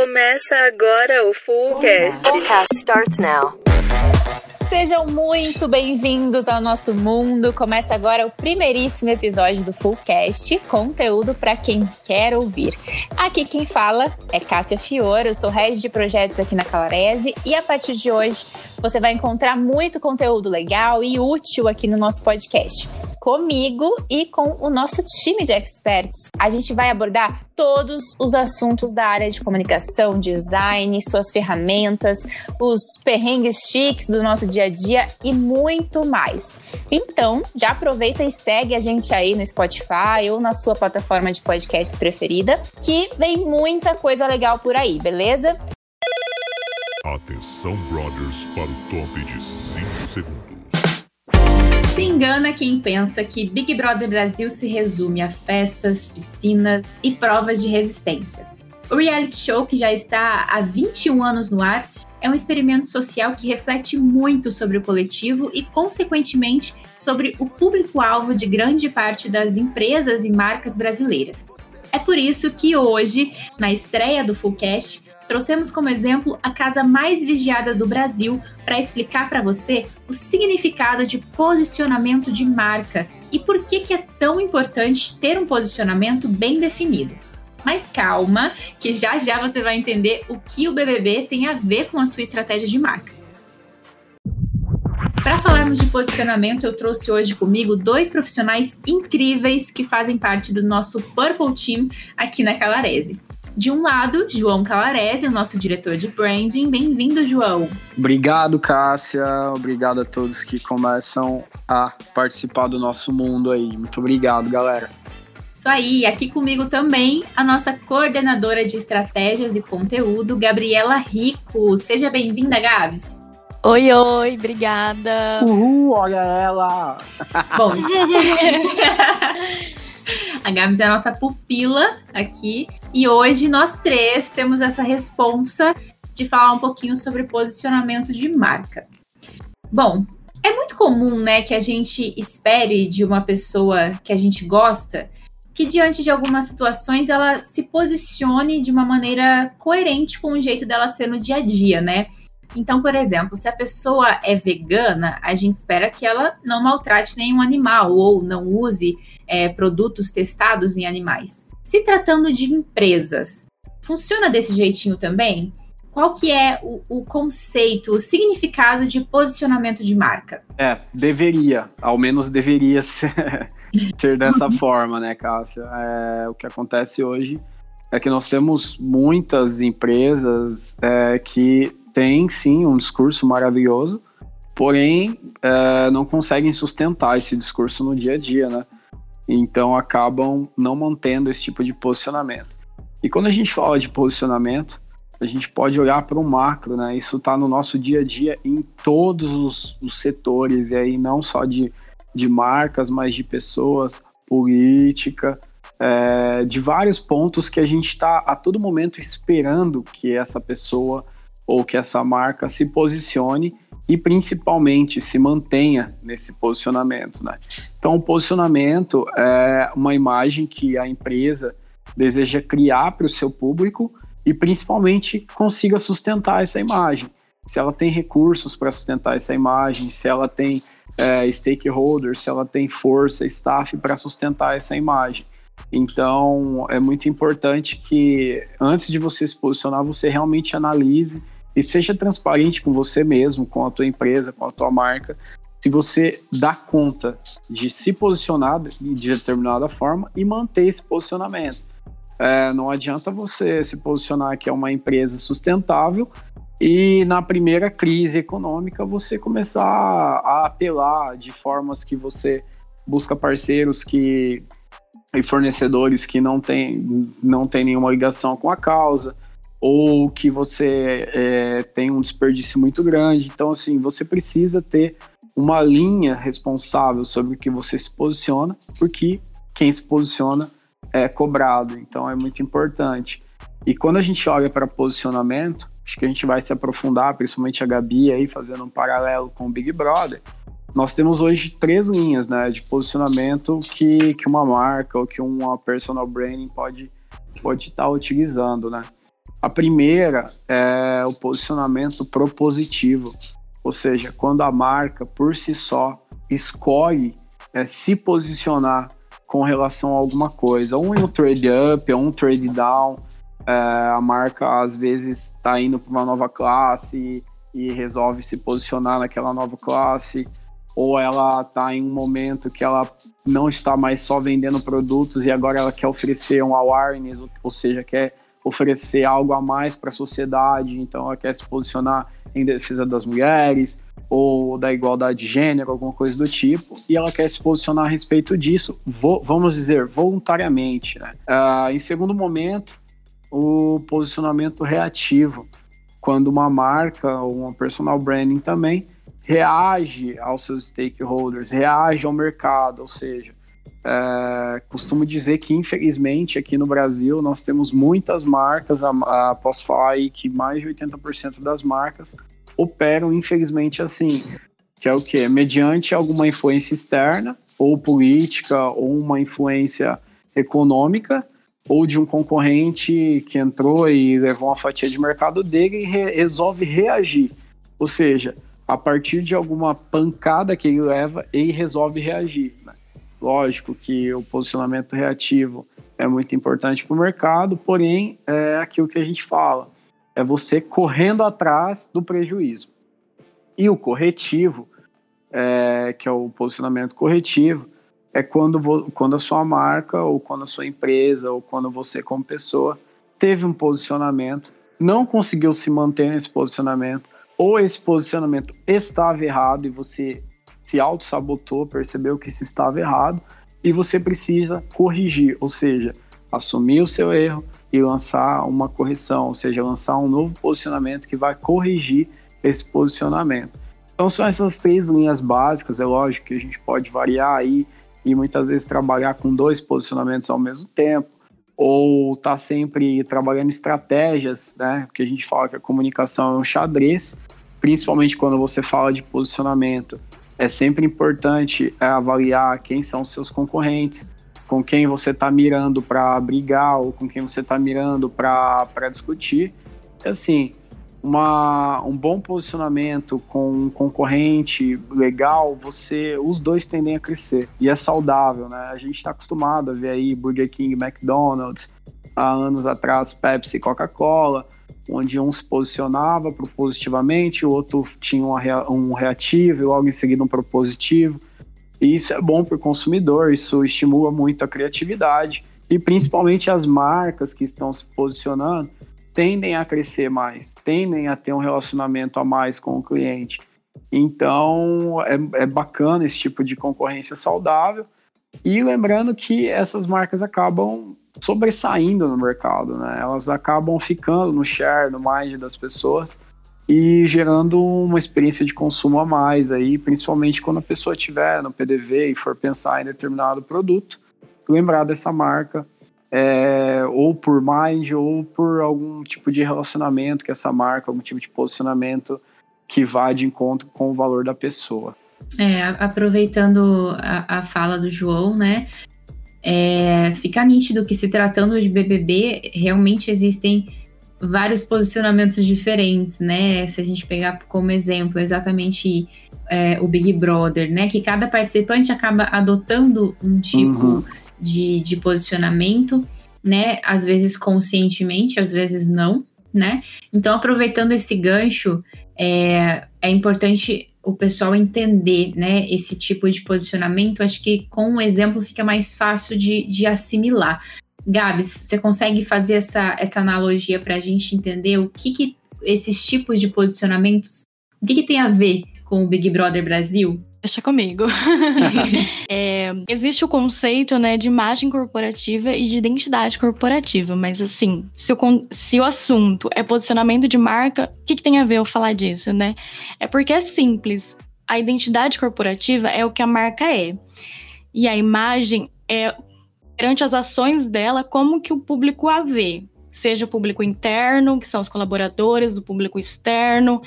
Começa agora o Fullcast. Fullcast starts now. Sejam muito bem-vindos ao nosso mundo. Começa agora o primeiríssimo episódio do Fullcast, conteúdo para quem quer ouvir. Aqui quem fala é Cássia Fiore, eu sou head de projetos aqui na Calarese e a partir de hoje você vai encontrar muito conteúdo legal e útil aqui no nosso podcast comigo e com o nosso time de experts. A gente vai abordar todos os assuntos da área de comunicação, design, suas ferramentas, os perrengues chiques do nosso dia a dia e muito mais. Então, já aproveita e segue a gente aí no Spotify ou na sua plataforma de podcast preferida, que vem muita coisa legal por aí, beleza? Atenção, brothers, para o top de 5 segundos. Se engana quem pensa que Big Brother Brasil se resume a festas, piscinas e provas de resistência. O reality show, que já está há 21 anos no ar, é um experimento social que reflete muito sobre o coletivo e, consequentemente, sobre o público-alvo de grande parte das empresas e marcas brasileiras. É por isso que hoje, na estreia do Fullcast, trouxemos como exemplo a casa mais vigiada do Brasil para explicar para você o significado de posicionamento de marca e por que, que é tão importante ter um posicionamento bem definido. Mas calma, que já já você vai entender o que o BBB tem a ver com a sua estratégia de marca. Para falarmos de posicionamento, eu trouxe hoje comigo dois profissionais incríveis que fazem parte do nosso Purple Team aqui na Calarese. De um lado, João Calarese, o nosso diretor de branding. Bem-vindo, João. Obrigado, Cássia. Obrigado a todos que começam a participar do nosso mundo aí. Muito obrigado, galera. Isso aí, aqui comigo também a nossa coordenadora de estratégias e conteúdo, Gabriela Rico. Seja bem-vinda, Gabs. Oi, oi, obrigada. Uhul, olha ela! Bom, A Gabs é a nossa pupila aqui. E hoje nós três temos essa responsa de falar um pouquinho sobre posicionamento de marca. Bom, é muito comum, né, que a gente espere de uma pessoa que a gente gosta que diante de algumas situações ela se posicione de uma maneira coerente com o jeito dela ser no dia a dia, né? Então, por exemplo, se a pessoa é vegana, a gente espera que ela não maltrate nenhum animal ou não use é, produtos testados em animais. Se tratando de empresas, funciona desse jeitinho também? Qual que é o, o, conceito, o significado de posicionamento de marca? É, deveria, ao menos deveria ser, ser dessa forma, né, Cássia? É, o que acontece hoje é que nós temos muitas empresas é, que têm sim um discurso maravilhoso, porém é, não conseguem sustentar esse discurso no dia a dia, né? Então acabam não mantendo esse tipo de posicionamento. E quando a gente fala de posicionamento, a gente pode olhar para o macro, né? Isso está no nosso dia a dia em todos os, os, setores, e aí não só de, de marcas, mas de pessoas, política, é, de vários pontos que a gente está a todo momento esperando que essa pessoa ou que essa marca se posicione e principalmente se mantenha nesse posicionamento, né? Então, o posicionamento é uma imagem que a empresa deseja criar para o seu público e principalmente consiga sustentar essa imagem. Se ela tem recursos para sustentar essa imagem, se ela tem é, stakeholders, se ela tem força, staff para sustentar essa imagem. Então, é muito importante que antes de você se posicionar, você realmente analise e seja transparente com você mesmo, com a tua empresa, com a tua marca. Se você dá conta de se posicionar de determinada forma e manter esse posicionamento. É, não adianta você se posicionar que é uma empresa sustentável e na primeira crise econômica você começar a apelar de formas que você busca parceiros que e fornecedores que não têm não tem nenhuma ligação com a causa ou que você é, tem um desperdício muito grande. Então, assim, você precisa ter uma linha responsável sobre o que você se posiciona, porque quem se posiciona é cobrado. Então, é muito importante. E quando a gente olha para posicionamento, acho que a gente vai se aprofundar, principalmente a Gabi aí, fazendo um paralelo com o Big Brother. Nós temos hoje três linhas né, de posicionamento que, que uma marca ou que uma personal branding pode, pode estar utilizando, né? A primeira é o posicionamento propositivo, ou seja, quando a marca por si só escolhe é, se posicionar com relação a alguma coisa, ou em um trade up, ou um trade down, é, a marca às vezes está indo para uma nova classe e, resolve se posicionar naquela nova classe, ou ela está em um momento que ela não está mais só vendendo produtos e agora ela quer oferecer um awareness, ou seja, quer oferecer algo a mais para a sociedade, então ela quer se posicionar em defesa das mulheres ou da igualdade de gênero, alguma coisa do tipo, e ela quer se posicionar a respeito disso, vamos dizer, voluntariamente. Né? Uh, em segundo momento, o posicionamento reativo, quando uma marca ou uma personal branding também reage aos seus stakeholders, reage ao mercado, ou seja, é, costumo dizer que infelizmente aqui no Brasil nós temos muitas marcas, a, a, posso falar aí que mais de 80% das marcas operam infelizmente assim, que é o que? Mediante alguma influência externa, ou política, ou uma influência econômica, ou de um concorrente que entrou e levou uma fatia de mercado dele e re resolve reagir. Ou seja, a partir de alguma pancada que ele leva, ele resolve reagir. Lógico que o posicionamento reativo é muito importante para o mercado, porém é aquilo que a gente fala, é você correndo atrás do prejuízo. E o corretivo, é, que é o posicionamento corretivo, é quando, quando a sua marca, ou quando a sua empresa, ou quando você como pessoa teve um posicionamento, não conseguiu se manter nesse posicionamento, ou esse posicionamento estava errado e você se auto-sabotou, percebeu que isso estava errado e você precisa corrigir, ou seja, assumir o seu erro e lançar uma correção, ou seja, lançar um novo posicionamento que vai corrigir esse posicionamento. Então são essas três linhas básicas, é lógico que a gente pode variar aí e muitas vezes trabalhar com dois posicionamentos ao mesmo tempo, ou tá sempre trabalhando estratégias, né? Porque a gente fala que a comunicação é um xadrez, principalmente quando você fala de posicionamento é sempre importante é, avaliar quem são os seus concorrentes, com quem você está mirando para brigar ou com quem você está mirando para discutir. Assim, uma, um bom posicionamento com um concorrente legal, você, os dois tendem a crescer e é saudável, né? A gente está acostumado a ver aí Burger King, McDonald's, há anos atrás Pepsi, Coca-Cola onde um se posicionava propositivamente, o outro tinha um reativo e logo em seguida um propositivo. E isso é bom para o consumidor, isso estimula muito a criatividade e principalmente as marcas que estão se posicionando tendem a crescer mais, tendem a ter um relacionamento a mais com o cliente. Então é, é bacana esse tipo de concorrência saudável. E lembrando que essas marcas acabam sobressaindo no mercado, né? Elas acabam ficando no share, no mind das pessoas e gerando uma experiência de consumo a mais aí, principalmente quando a pessoa estiver no PDV e for pensar em determinado produto, lembrar dessa marca é, ou por mind ou por algum tipo de relacionamento que essa marca, algum tipo de posicionamento que vá de encontro com o valor da pessoa. É, aproveitando a, a fala do João, né? É, fica nítido que se tratando de BBB, realmente existem vários posicionamentos diferentes, né? Se a gente pegar como exemplo exatamente é, o Big Brother, né? Que cada participante acaba adotando um tipo uhum. de, de posicionamento, né? Às vezes conscientemente, às vezes não, né? Então, aproveitando esse gancho, é, é importante o pessoal entender né, esse tipo de posicionamento, acho que com um exemplo fica mais fácil de, de assimilar. Gabs, você consegue fazer essa, essa analogia para a gente entender o que, que esses tipos de posicionamentos, o que, que tem a ver com o Big Brother Brasil? Deixa comigo. é, existe o conceito né, de imagem corporativa e de identidade corporativa, mas assim, se o, se o assunto é posicionamento de marca, o que, que tem a ver eu falar disso, né? É porque é simples. A identidade corporativa é o que a marca é. E a imagem é perante as ações dela, como que o público a vê seja o público interno, que são os colaboradores, o público externo,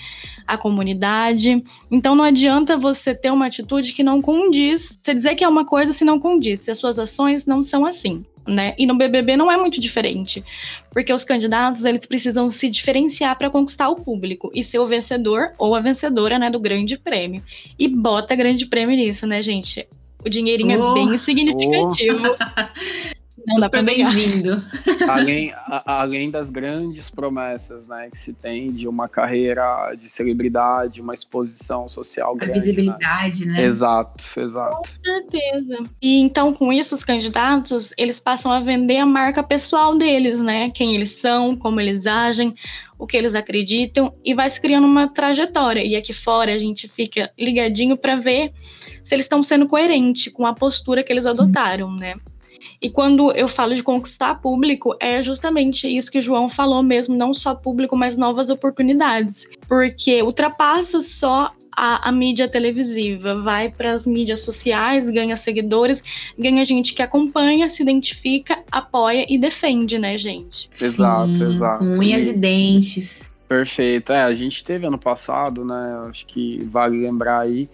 a comunidade. Então não adianta você ter uma atitude que não condiz, você dizer que é uma coisa se não condiz, se as suas ações não são assim. né? E no BBB não é muito diferente, porque os candidatos eles precisam se diferenciar para conquistar o público e ser o vencedor ou a vencedora, né, do grande prêmio. E bota grande prêmio nisso, né, gente? O dinheirinho Oh, é bem significativo. Não dá pra Super bem-vindo. além, a- além das grandes promessas né, que se tem de uma carreira de celebridade, uma exposição social A grande. visibilidade, né? né? Exato, exato. Com certeza. E então, com isso, os candidatos, eles passam a vender a marca pessoal deles, né? Quem eles são, como eles agem, o que eles acreditam, e vai se criando uma trajetória. E aqui fora a gente fica ligadinho para ver se eles estão sendo coerentes com a postura que eles adotaram, né? E quando eu falo de conquistar público, é justamente isso que o João falou mesmo, não só público, mas novas oportunidades. Porque ultrapassa só a, a mídia televisiva, vai para as mídias sociais, ganha seguidores, ganha gente que acompanha, se identifica, apoia e defende, né, gente? Exato, Sim, exato. Com unhas E- e dentes. Perfeito. É, a gente teve ano passado, né? Acho que vale lembrar aí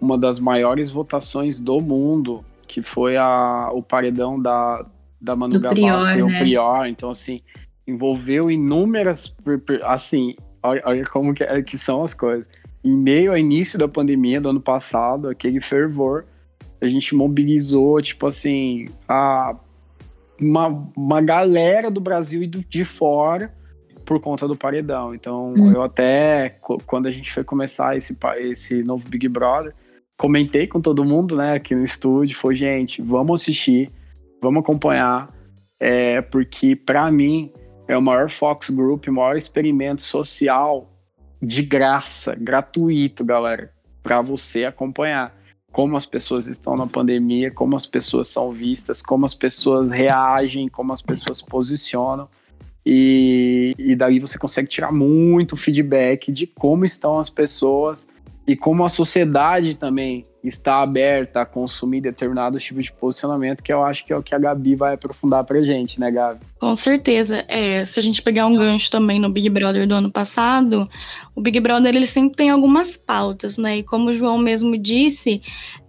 uma das maiores votações do mundo, que foi a, o paredão da, da Manu Gavassi, Prior, o né? Prior. Então, assim, envolveu inúmeras. Assim, olha, olha como que, é- que são as coisas. Em meio ao início da pandemia do ano passado, aquele fervor, a gente mobilizou, tipo assim, a, uma, uma galera do Brasil e do- de fora por conta do paredão. Então, Hum. eu até, quando a gente foi começar esse, esse novo Big Brother, comentei com todo mundo, né, aqui no estúdio, foi, gente, vamos assistir, vamos acompanhar, é, porque para mim é o maior Fox Group, o maior experimento social de graça, gratuito, galera, para você acompanhar como as pessoas estão na pandemia, como as pessoas são vistas, como as pessoas reagem, como as pessoas posicionam. E, e daí você consegue tirar muito feedback de como estão as pessoas e como a sociedade também está aberta a consumir determinados tipos de posicionamento, que eu acho que é o que a Gabi vai aprofundar pra gente, né, Gabi? Com certeza. É, se a gente pegar um gancho também no Big Brother do ano passado, o Big Brother ele sempre tem algumas pautas, né? E como o João mesmo disse,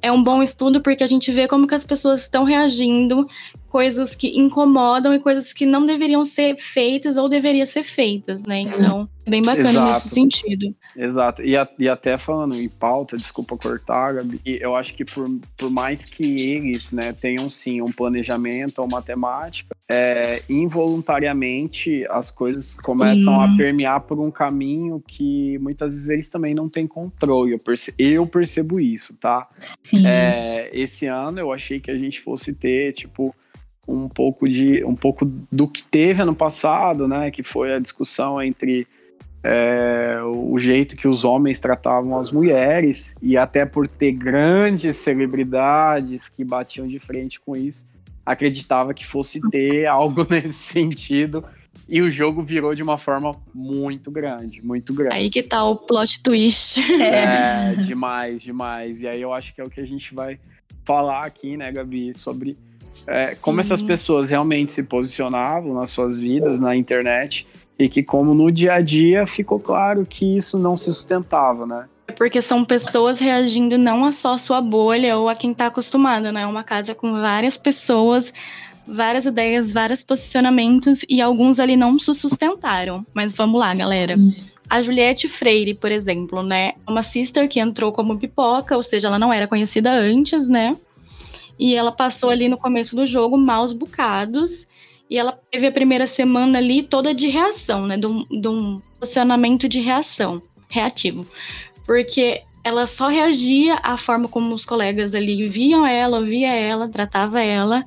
é um bom estudo porque a gente vê como que as pessoas estão reagindo, coisas que incomodam e coisas que não deveriam ser feitas ou deveriam ser feitas, né? Então, é bem bacana Exato. nesse sentido. Exato. E, a- e até falando em pauta, desculpa cortar, Gabi, eu acho que por, por mais que eles né, tenham sim um planejamento ou matemática, é, involuntariamente as coisas começam a permear por um caminho que muitas vezes eles também não têm controle. Eu, perce- eu percebo isso, tá? Sim. É, esse ano eu achei que a gente fosse ter, tipo, um pouco de um pouco do que teve ano passado, né? Que foi a discussão entre é, o jeito que os homens tratavam as mulheres, e até por ter grandes celebridades que batiam de frente com isso, acreditava que fosse ter algo nesse sentido. E o jogo virou de uma forma muito grande, muito grande. Aí que tá o plot twist. É, demais, demais. E aí eu acho que é o que a gente vai falar aqui, né, Gabi, sobre é, como essas pessoas realmente se posicionavam nas suas vidas, na internet, e que como no dia a dia ficou claro que isso não se sustentava, né? É Porque são pessoas reagindo não a só a sua bolha ou a quem tá acostumado, né? É uma casa com várias pessoas, várias ideias, vários posicionamentos e alguns ali não se sustentaram. Mas vamos lá, galera. A Juliette Freire, por exemplo, né? Uma sister que entrou como pipoca, ou seja, ela não era conhecida antes, né? E ela passou ali no começo do jogo maus bocados. E ela teve a primeira semana ali toda de reação, né? De um, de um posicionamento de reação, reativo. Porque ela só reagia à forma como os colegas ali viam ela, ouvia ela, tratava ela.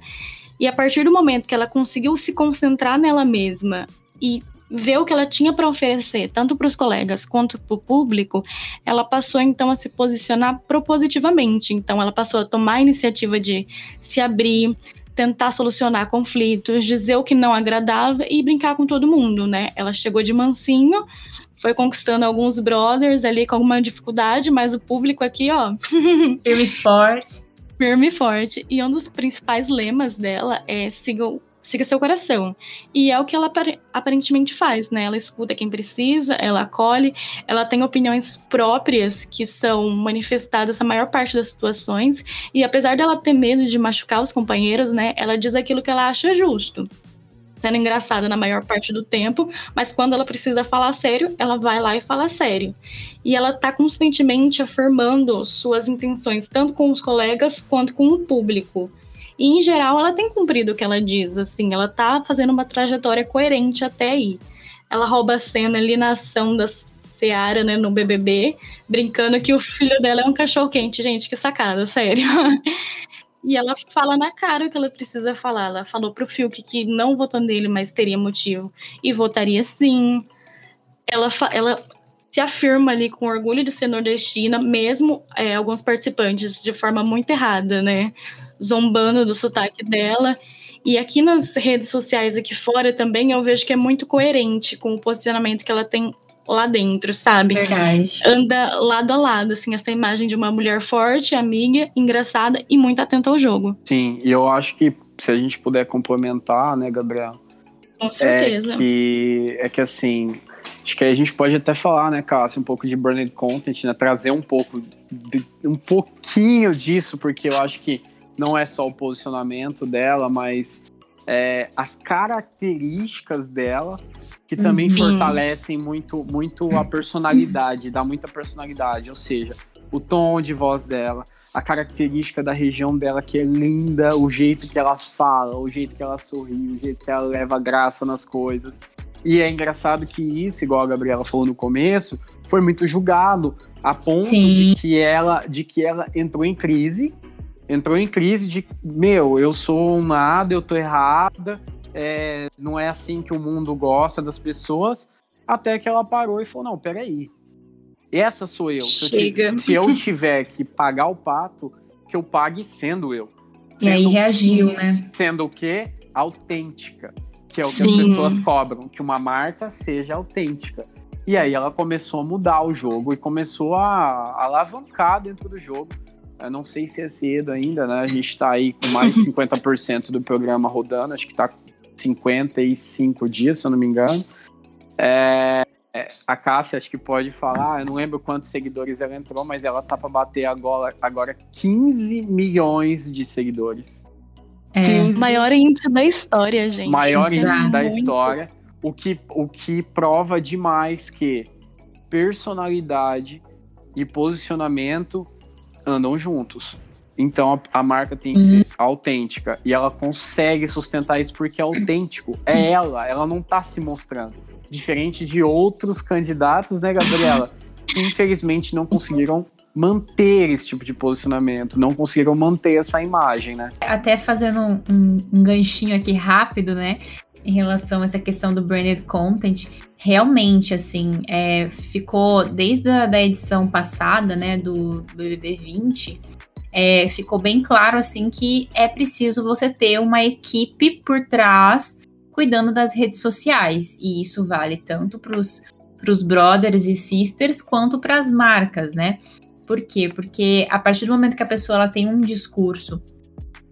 E a partir do momento que ela conseguiu se concentrar nela mesma e ver o que ela tinha para oferecer, tanto para os colegas quanto para o público, ela passou então a se posicionar propositivamente. Então ela passou a tomar a iniciativa de se abrir, tentar solucionar conflitos, dizer o que não agradava e brincar com todo mundo, né? Ela chegou de mansinho, foi conquistando alguns brothers ali com alguma dificuldade, mas o público aqui, ó, Firme e forte. firme e forte. E um dos principais lemas dela é sigam, siga seu coração. E é o que ela aparentemente faz, né? Ela escuta quem precisa, ela acolhe, ela tem opiniões próprias que são manifestadas na maior parte das situações, e apesar dela ter medo de machucar os companheiros, né, ela diz aquilo que ela acha justo sendo engraçada na maior parte do tempo, mas quando ela precisa falar sério, ela vai lá e fala sério. E ela tá constantemente afirmando suas intenções, tanto com os colegas quanto com o público. E em geral, ela tem cumprido o que ela diz, assim, ela tá fazendo uma trajetória coerente até aí. Ela rouba a cena ali na ação da Seara, né, no BBB, brincando que o filho dela é um cachorro quente, gente, que sacada, sério. E ela fala na cara o que ela precisa falar. Ela falou pro Fiuk que não votou nele, mas teria motivo. E votaria sim. Ela, ela se afirma ali com orgulho de ser nordestina, mesmo é, alguns participantes de forma muito errada, né? Zombando do sotaque dela. E aqui nas redes sociais aqui fora também eu vejo que é muito coerente com o posicionamento que ela tem lá dentro, sabe? Verdade. Anda lado a lado, assim, essa imagem de uma mulher forte, amiga, engraçada e muito atenta ao jogo. Sim, e eu acho que se a gente puder complementar, né, Gabriel? Com certeza. É que, é que assim, acho que a gente pode até falar, né, Cássio, um pouco de branded content, né, trazer um pouco, de, um pouquinho disso, porque eu acho que não é só o posicionamento dela, mas é, as características dela que também Sim. fortalecem muito, muito a personalidade, dá muita personalidade, ou seja, o tom de voz dela, a característica da região dela que é linda, o jeito que ela fala, o jeito que ela sorri, o jeito que ela leva graça nas coisas. E é engraçado que isso, igual a Gabriela falou no começo, foi muito julgado a ponto de que ela de que ela entrou em crise, entrou em crise de meu, eu sou um nada, eu tô errada, é, não é assim que o mundo gosta das pessoas, até que ela parou e falou, não, peraí, essa sou eu. Chega. Se eu tiver que pagar o pato, que eu pague sendo eu. Sendo e aí reagiu, né? Sendo o quê? Autêntica. Que é o que Sim. as pessoas cobram, que uma marca seja autêntica. E aí ela começou a mudar o jogo e começou a, a alavancar dentro do jogo. Eu não sei se é cedo ainda, né? A gente está aí com mais de 50% do programa rodando, acho que está 55 dias, se eu não me engano. É, a Cássia acho que pode falar, eu não lembro quantos seguidores ela entrou, mas ela tá para bater agora, agora 15 milhões de seguidores. É. 15, maior índice da história, gente. Maior Isso índice é da muito. história. O que, o que prova demais que personalidade e posicionamento andam juntos. Então a, a marca tem que ser autêntica. E ela consegue sustentar isso porque é autêntico. É ela, ela não tá se mostrando. Diferente de outros candidatos, né, Gabriela? Que infelizmente não conseguiram manter esse tipo de posicionamento, não conseguiram manter essa imagem, né? Até fazendo um, um, um ganchinho aqui rápido, né? Em relação a essa questão do branded content, realmente, assim, é, ficou desde a da edição passada, né, do, do BBB 20, é, ficou bem claro assim que é preciso você ter uma equipe por trás cuidando das redes sociais. E isso vale tanto para os brothers e sisters quanto para as marcas, né? Por quê? Porque a partir do momento que a pessoa ela tem um discurso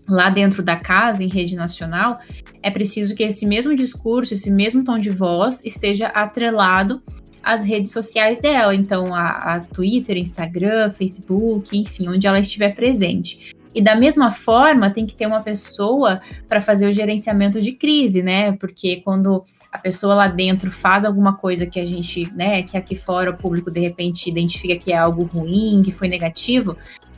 lá dentro da casa, em rede nacional, é preciso que esse mesmo discurso, esse mesmo tom de voz esteja atrelado as redes sociais dela, então a, a Twitter, Instagram, Facebook, enfim, onde ela estiver presente. E da mesma forma, tem que ter uma pessoa para fazer o gerenciamento de crise, né? Porque quando a pessoa lá dentro faz alguma coisa que a gente, né, que aqui fora o público de repente identifica que é algo ruim, que foi negativo,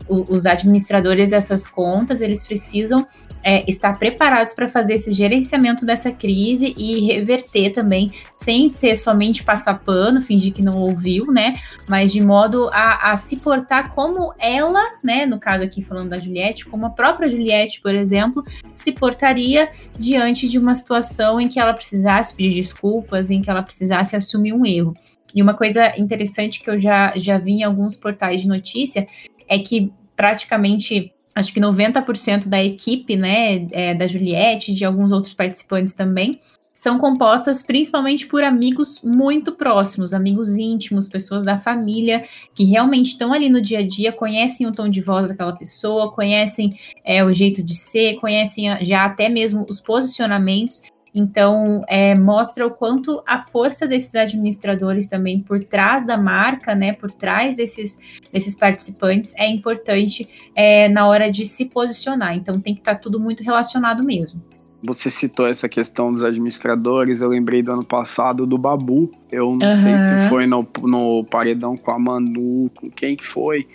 o, os administradores dessas contas, eles precisam é, estar preparados para fazer esse gerenciamento dessa crise e reverter também, sem ser somente passar pano, fingir que não ouviu, né? Mas de modo a, a se portar como ela, né? No caso aqui falando da Juliette, como a própria Juliette, por exemplo, se portaria diante de uma situação em que ela precisasse pedir desculpas, em que ela precisasse assumir um erro. E uma coisa interessante que eu já, já vi em alguns portais de notícia é que praticamente acho que 90% da equipe, né, é, da Juliette, de alguns outros participantes também, são compostas principalmente por amigos muito próximos, amigos íntimos, pessoas da família que realmente estão ali no dia a dia, conhecem o tom de voz daquela pessoa, conhecem é, o jeito de ser, conhecem já até mesmo os posicionamentos. Então, é, mostra o quanto a força desses administradores também por trás da marca, né, por trás desses, desses participantes, é importante é, na hora de se posicionar. Então, tem que estar tá tudo muito relacionado mesmo. Você citou essa questão dos administradores, eu lembrei do ano passado do Babu. Eu não uhum. sei se foi no, no paredão com a Manu, com quem que foi,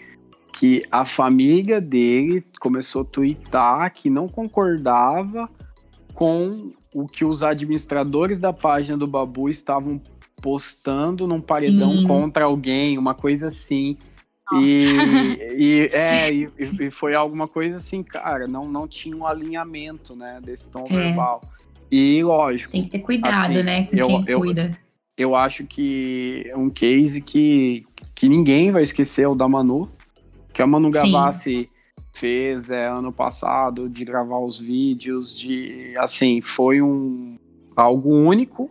que a família dele começou a twittar que não concordava com o que os administradores da página do Babu estavam postando num paredão Sim. contra alguém, uma coisa assim. E, e, é, e, e, foi alguma coisa assim, cara, não, não tinha um alinhamento, né, desse tom é. verbal. E lógico. Tem que ter cuidado, assim, né, com eu, quem eu, cuida. Eu acho que é um case que, que ninguém vai esquecer, é o da Manu. Que a Manu Gavassi fez é, ano passado, de gravar os vídeos, de, assim, foi um algo único,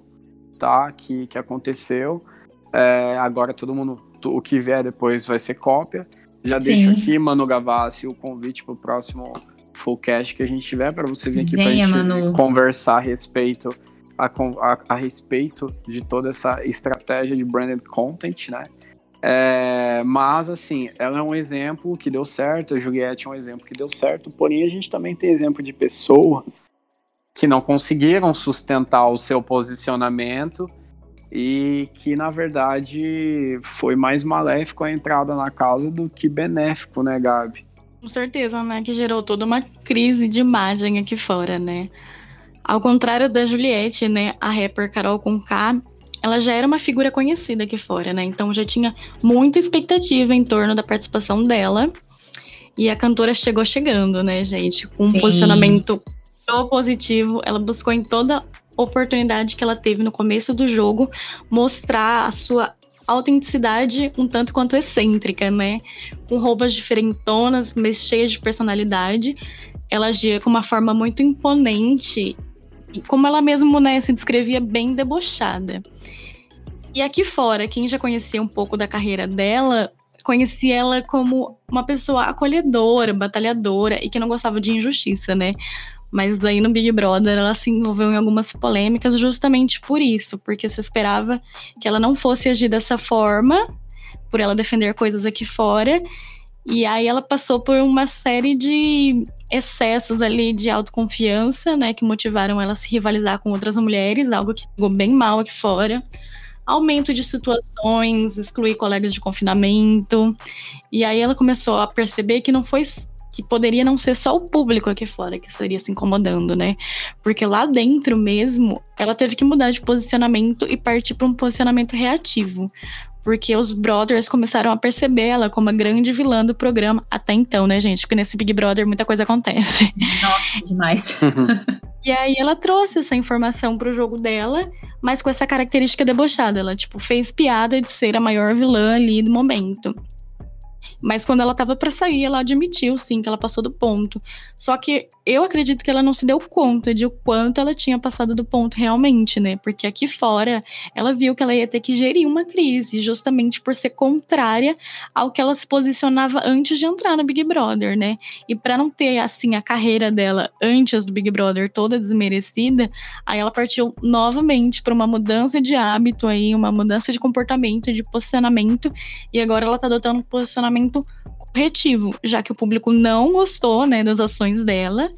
tá, que, que aconteceu. É, agora todo mundo o que vier depois vai ser cópia. Já Sim. deixo aqui, Manu Gavassi, o convite para o próximo Fullcast que a gente tiver, para você vir aqui para a gente Manu. conversar a respeito, a, a, a, respeito de toda essa estratégia de branded content, né? É, mas, assim, ela é um exemplo que deu certo, a Juliette é um exemplo que deu certo, porém a gente também tem exemplo de pessoas que não conseguiram sustentar o seu posicionamento e que na verdade foi mais maléfico a entrada na casa do que benéfico, né, Gabi? Com certeza, né? Que gerou toda uma crise de imagem aqui fora, né? Ao contrário da Juliette, né? A rapper Carol Conká, ela já era uma figura conhecida aqui fora, né? Então já tinha muita expectativa em torno da participação dela. E a cantora chegou chegando, né, gente? Com um Sim. posicionamento positivo. Ela buscou em toda oportunidade que ela teve no começo do jogo mostrar a sua autenticidade um tanto quanto excêntrica, né? Com roupas diferentonas, mas cheias de personalidade. Ela agia com uma forma muito imponente e como ela mesma né, se descrevia bem debochada. E aqui fora, quem já conhecia um pouco da carreira dela, conhecia ela como uma pessoa acolhedora, batalhadora e que não gostava de injustiça, né? Mas daí no Big Brother ela se envolveu em algumas polêmicas justamente por isso, porque se esperava que ela não fosse agir dessa forma, por ela defender coisas aqui fora. E aí ela passou por uma série de excessos ali de autoconfiança, né, que motivaram ela a se rivalizar com outras mulheres, algo que ficou bem mal aqui fora. Aumento de situações, excluir colegas de confinamento. E aí ela começou a perceber que não foi que poderia não ser só o público aqui fora que estaria se incomodando, né? Porque lá dentro mesmo, ela teve que mudar de posicionamento e partir para um posicionamento reativo. Porque os brothers começaram a perceber ela como a grande vilã do programa até então, né, gente? Porque nesse Big Brother muita coisa acontece. Nossa, demais. e aí ela trouxe essa informação pro jogo dela, mas com essa característica debochada. Ela, tipo, fez piada de ser a maior vilã ali do momento. Mas quando ela tava para sair, ela admitiu sim que ela passou do ponto. Só que eu acredito que ela não se deu conta de o quanto ela tinha passado do ponto realmente, né? Porque aqui fora ela viu que ela ia ter que gerir uma crise, justamente por ser contrária ao que ela se posicionava antes de entrar no Big Brother, né? E para não ter assim a carreira dela antes do Big Brother toda desmerecida, aí ela partiu novamente para uma mudança de hábito aí, uma mudança de comportamento, de posicionamento, e agora ela tá adotando um posicionamento corretivo, já que o público não gostou, né, das ações dela.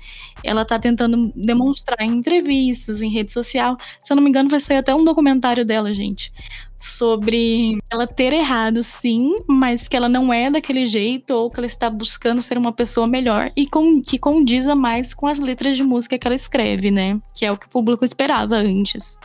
Ela tá tentando demonstrar em entrevistas, em rede social. Se eu não me engano, vai sair até um documentário dela, gente, sobre ela ter errado, sim, mas que ela não é daquele jeito ou que ela está buscando ser uma pessoa melhor e com, que condiza mais com as letras de música que ela escreve, né? Que é o que o público esperava antes.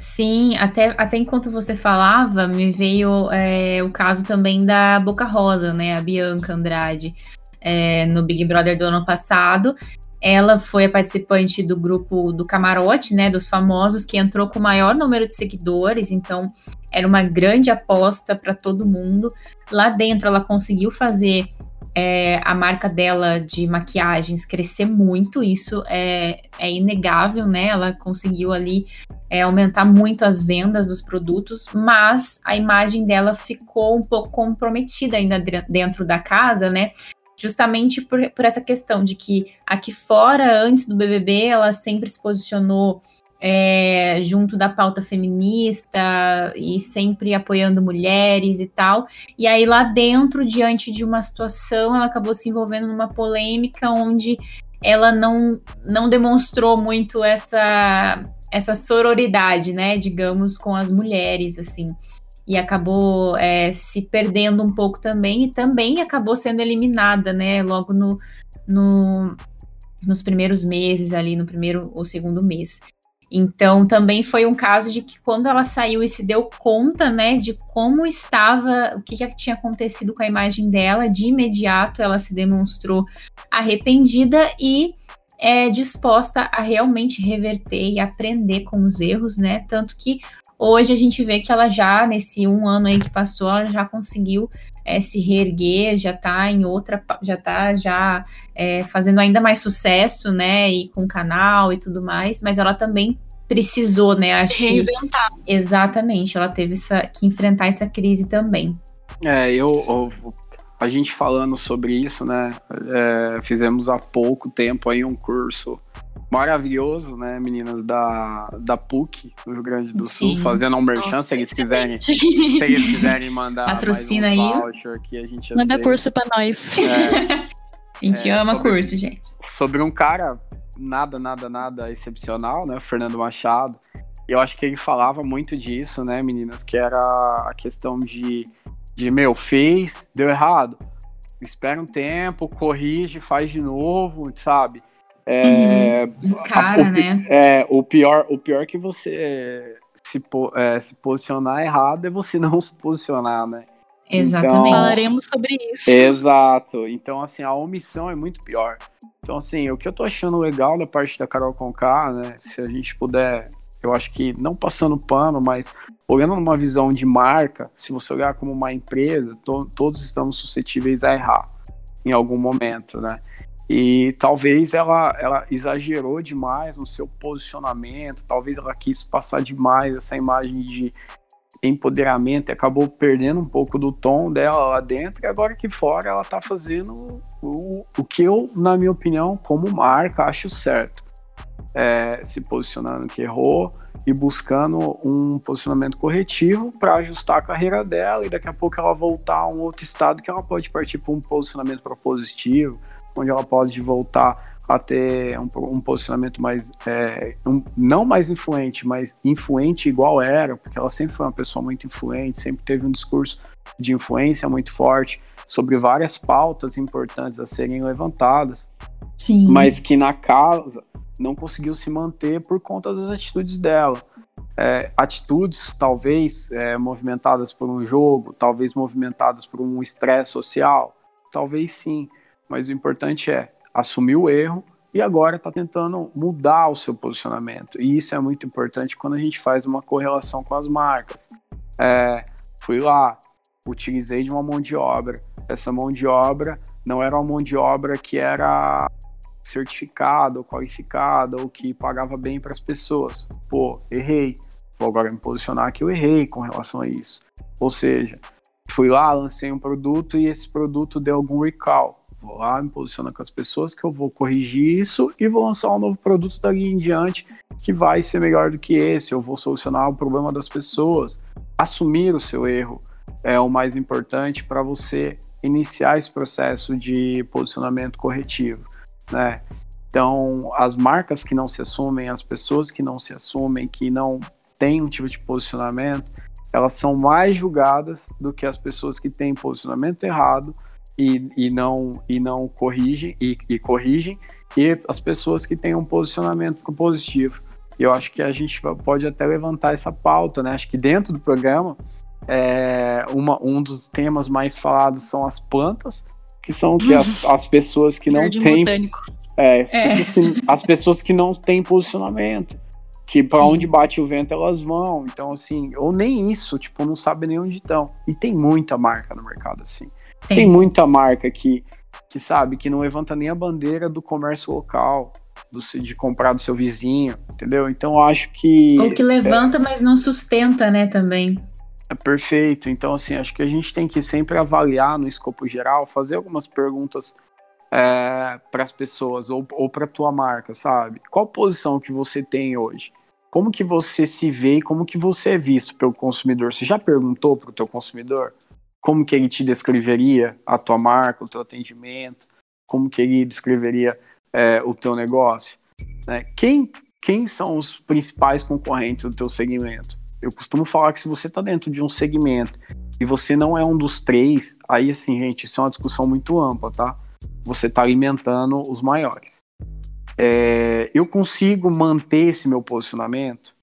Sim, até, até enquanto você falava, me veio é, o caso também da Boca Rosa, né? A Bianca Andrade, é, no Big Brother do ano passado. Ela foi a participante do grupo do Camarote, né? Dos famosos, que entrou com o maior número de seguidores, então era uma grande aposta para todo mundo. Lá dentro, ela conseguiu fazer é, a marca dela de maquiagens crescer muito, isso é, é inegável, né? Ela conseguiu ali é, aumentar muito as vendas dos produtos, mas a imagem dela ficou um pouco comprometida ainda dentro da casa, né? Justamente por, por essa questão de que aqui fora, antes do BBB, ela sempre se posicionou é, junto da pauta feminista e sempre apoiando mulheres e tal. E aí lá dentro, diante de uma situação, ela acabou se envolvendo numa polêmica onde ela não, não demonstrou muito essa essa sororidade, né, digamos, com as mulheres, assim, e acabou é, se perdendo um pouco também, e também acabou sendo eliminada, né, logo no, no, nos primeiros meses ali, no primeiro ou segundo mês. Então, também foi um caso de que quando ela saiu e se deu conta, né, de como estava, o que, que tinha acontecido com a imagem dela, de imediato ela se demonstrou arrependida e é disposta a realmente reverter e aprender com os erros, né? Tanto que hoje a gente vê que ela já, nesse um ano aí que passou, ela já conseguiu é, se reerguer, já tá em outra, já tá já é, fazendo ainda mais sucesso, né? E com canal e tudo mais, mas ela também precisou, né? Acho Reinventar. Que, exatamente, ela teve essa, que enfrentar essa crise também. É, eu, eu a gente falando sobre isso, né? É, fizemos há pouco tempo aí um curso maravilhoso, né, meninas da, da PUC, no Rio Grande do Sim. Sul, fazendo um merchan, Nossa, se eles quiserem, se eles quiserem mandar Patrocina mais um aí. voucher que a gente Manda aceita. curso para nós. É, a gente é, ama sobre, curso, gente. Sobre um cara nada, nada, nada excepcional, né, o Fernando Machado. Eu acho que ele falava muito disso, né, meninas, que era a questão de, de meu, fez, deu errado, espera um tempo, corrige, faz de novo, sabe? É, uhum. Cara, o, né? É, o pior, o pior que você se, é, se posicionar errado é você não se posicionar, né? Exatamente. Então, Falaremos sobre isso. Exato. Então, assim, a omissão é muito pior. Então, assim, o que eu tô achando legal da parte da Carol Conká, né? Se a gente puder, eu acho que não passando pano, mas olhando numa visão de marca, se você olhar como uma empresa, to todos estamos suscetíveis a errar em algum momento, né? E talvez ela, ela exagerou demais no seu posicionamento, talvez ela quis passar demais essa imagem de empoderamento e acabou perdendo um pouco do tom dela lá dentro, e agora que fora ela tá fazendo o, o que eu, na minha opinião, como marca, acho certo. É, se posicionando que errou e buscando um posicionamento corretivo para ajustar a carreira dela e daqui a pouco ela voltar a um outro estado que ela pode partir para um posicionamento propositivo, onde ela pode voltar a ter um, um posicionamento mais, é, um, não mais influente, mas influente igual era, porque ela sempre foi uma pessoa muito influente, sempre teve um discurso de influência muito forte sobre várias pautas importantes a serem levantadas, Sim. mas que na casa não conseguiu se manter por conta das atitudes dela. É, atitudes talvez é, movimentadas por um jogo, talvez movimentadas por um estresse social, talvez sim, mas o importante é assumir o erro e agora está tentando mudar o seu posicionamento. E isso é muito importante quando a gente faz uma correlação com as marcas. É, fui lá, utilizei de uma mão de obra. Essa mão de obra não era uma mão de obra que era certificada ou qualificada ou que pagava bem para as pessoas. Pô, errei. Vou agora me posicionar que eu errei com relação a isso. Ou seja, fui lá, lancei um produto e esse produto deu algum recall vou lá, me posiciono com as pessoas que eu vou corrigir isso e vou lançar um novo produto dali em diante que vai ser melhor do que esse, eu vou solucionar o problema das pessoas. Assumir o seu erro é o mais importante para você iniciar esse processo de posicionamento corretivo, né? Então, as marcas que não se assumem, as pessoas que não se assumem, que não têm um tipo de posicionamento, elas são mais julgadas do que as pessoas que têm posicionamento errado e, e, não, e não corrigem e, e corrigem, e as pessoas que têm um posicionamento positivo. Eu acho que a gente pode até levantar essa pauta, né? Acho que dentro do programa, é, uma, um dos temas mais falados são as plantas, que são que as, as pessoas que não têm. É, as, é. Pessoas que, as pessoas que não têm posicionamento. Que para onde bate o vento elas vão. Então, assim, ou nem isso, tipo, não sabe nem onde estão. E tem muita marca no mercado, assim. Tem. tem muita marca que que sabe, que não levanta nem a bandeira do comércio local, do, de comprar do seu vizinho, entendeu? Então eu acho que. Ou que levanta, é, mas não sustenta, né, também. É perfeito. Então, assim, acho que a gente tem que sempre avaliar no escopo geral, fazer algumas perguntas é, para as pessoas ou, ou para tua marca, sabe? Qual posição que você tem hoje? Como que você se vê e como que você é visto pelo consumidor? Você já perguntou para o teu consumidor como que ele te descreveria a tua marca, o teu atendimento? Como que ele descreveria é, o teu negócio? Né? Quem, quem são os principais concorrentes do teu segmento? Eu costumo falar que se você está dentro de um segmento e você não é um dos três, aí assim, gente, isso é uma discussão muito ampla, tá? você está alimentando os maiores. É, eu consigo manter esse meu posicionamento.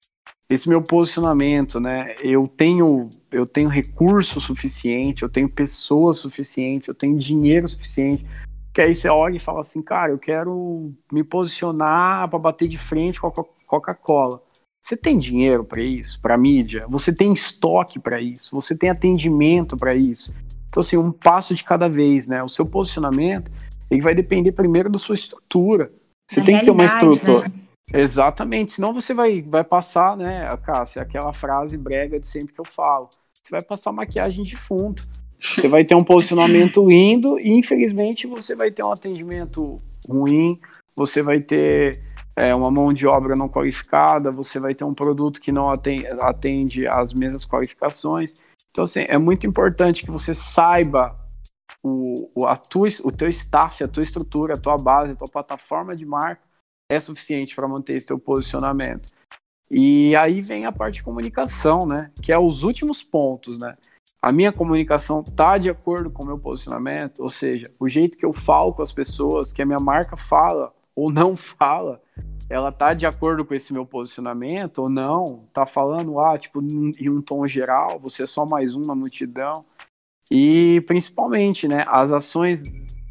Esse meu posicionamento, né? Eu tenho, eu tenho recurso suficiente, eu tenho pessoas suficiente, eu tenho dinheiro suficiente. Que aí você olha e fala assim, cara, eu quero me posicionar para bater de frente com a Coca-Cola. Você tem dinheiro para isso, para mídia? Você tem estoque para isso? Você tem atendimento para isso? Então, assim, um passo de cada vez, né? O seu posicionamento ele vai depender primeiro da sua estrutura. Você tem que ter uma estrutura. Né? Exatamente, senão você vai, vai passar, né, Cássia, aquela frase brega de sempre que eu falo. Você vai passar maquiagem de fundo. Você vai ter um posicionamento lindo e, infelizmente, você vai ter um atendimento ruim, você vai ter é, uma mão de obra não qualificada, você vai ter um produto que não atende, atende mesmas qualificações. Então, assim, é muito importante que você saiba o, o, a tua, o teu staff, a tua estrutura, a tua base, a tua plataforma de marca é suficiente para manter teu posicionamento. E aí vem a parte de comunicação, né? Que é os últimos pontos, né? A minha comunicação tá de acordo com o meu posicionamento, ou seja, o jeito que eu falo com as pessoas, que a minha marca fala ou não fala, ela tá de acordo com esse meu posicionamento ou não? Tá falando, ah, tipo, em um tom geral, você é só mais um na multidão. E principalmente, né, as ações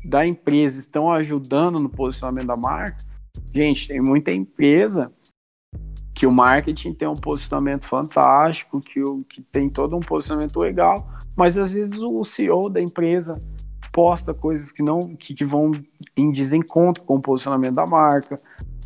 da empresa estão ajudando no posicionamento da marca. Gente, tem muita empresa que o marketing tem um posicionamento fantástico, que, o, que tem todo um posicionamento legal, mas às vezes o CEO da empresa posta coisas que não que, que vão em desencontro com o posicionamento da marca.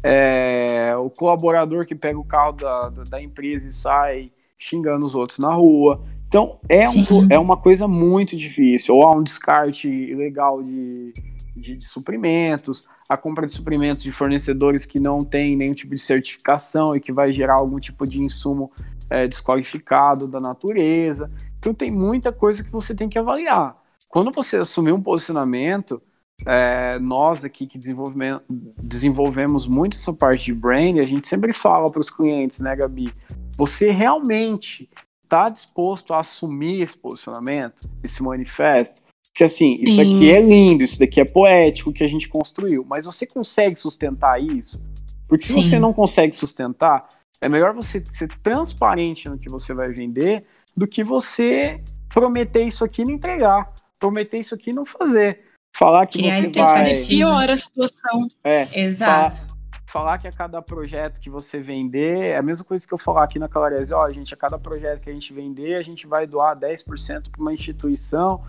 É, o colaborador que pega o carro da, da empresa e sai xingando os outros na rua. Então, é, um, é uma coisa muito difícil. Ou há um descarte ilegal de, de, de, suprimentos, a compra de suprimentos de fornecedores que não tem nenhum tipo de certificação e que vai gerar algum tipo de insumo é, desqualificado da natureza. Então, tem muita coisa que você tem que avaliar. Quando você assumir um posicionamento, é, nós aqui que desenvolvemos muito essa parte de brand, a gente sempre fala para os clientes, né, Gabi? Você realmente está disposto a assumir esse posicionamento, esse manifesto, porque assim, isso Sim. aqui é lindo, isso daqui é poético que a gente construiu, mas você consegue sustentar isso? Porque se você não consegue sustentar, é melhor você ser transparente no que você vai vender do que você prometer isso aqui e não entregar, prometer isso aqui e não fazer. Falar que Criar você vai... piora a situação. É, Exato falar que a cada projeto que você vender, é a mesma coisa que eu falar aqui na Clarese, ó, gente, a cada projeto que a gente vender, a gente vai doar 10% para uma instituição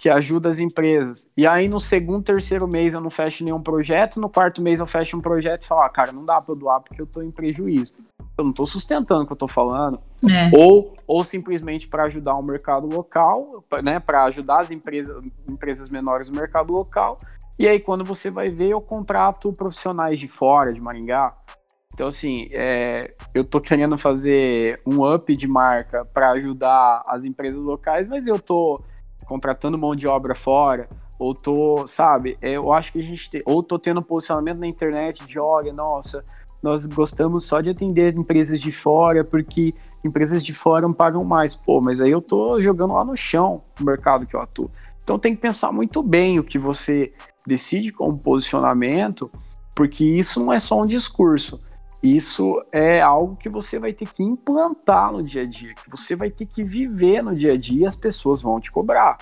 que ajuda as empresas. E aí no segundo, terceiro mês eu não fecho nenhum projeto, no quarto mês eu fecho um projeto e falo, ah, cara, não dá para doar porque eu estou em prejuízo. Eu não estou sustentando o que eu estou falando. É. Ou, ou simplesmente para ajudar o mercado local, né, para ajudar as empresas, empresas menores no mercado local e aí, quando você vai ver, eu contrato profissionais de fora, de Maringá. Então, assim, é, eu tô querendo fazer um up de marca para ajudar as empresas locais, mas eu tô contratando mão de obra fora, ou tô, sabe, é, eu acho que a gente, ou tô tendo posicionamento na internet de, olha, nossa, nós gostamos só de atender empresas de fora, porque empresas de fora não pagam mais. Pô, mas aí eu tô jogando lá no chão o mercado que eu atuo. Então tem que pensar muito bem o que você decide como posicionamento, porque isso não é só um discurso. Isso é algo que você vai ter que implantar no dia a dia, que você vai ter que viver no dia a dia e as pessoas vão te cobrar.